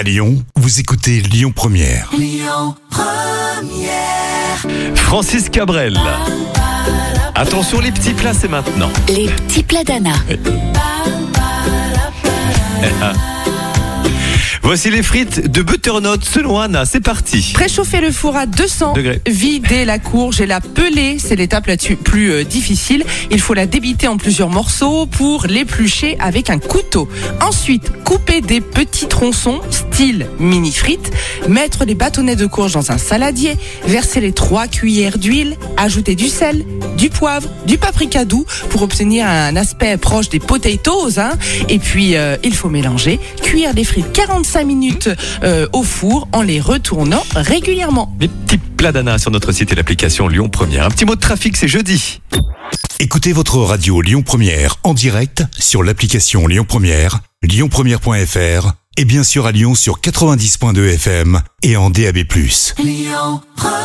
À Lyon, vous écoutez Lyon Première. Francis Cabrel. Attention, les petits plats, c'est maintenant. Les petits plats d'Anna. Voici les frites de butternut selon Anna. C'est parti. Préchauffer le four à 200, Degrés. vider la courge et la peler, c'est l'étape la plus euh, difficile. Il faut la débiter en plusieurs morceaux pour l'éplucher avec un couteau. Ensuite, couper des petits tronçons, style mini frites, mettre les bâtonnets de courge dans un saladier, verser les 3 cuillères d'huile, ajouter du sel, du poivre, du paprika doux pour obtenir un aspect proche des potatoes. Hein. Et puis, euh, il faut mélanger, cuire les frites 45 minutes euh, au four en les retournant régulièrement. Les petits plats d'Anna sur notre site et l'application Lyon Première. Un petit mot de trafic, c'est jeudi. Écoutez votre radio Lyon Première en direct sur l'application Lyon Première, lyonpremière.fr et bien sûr à Lyon sur 90.2 FM et en DAB+. Lyon Première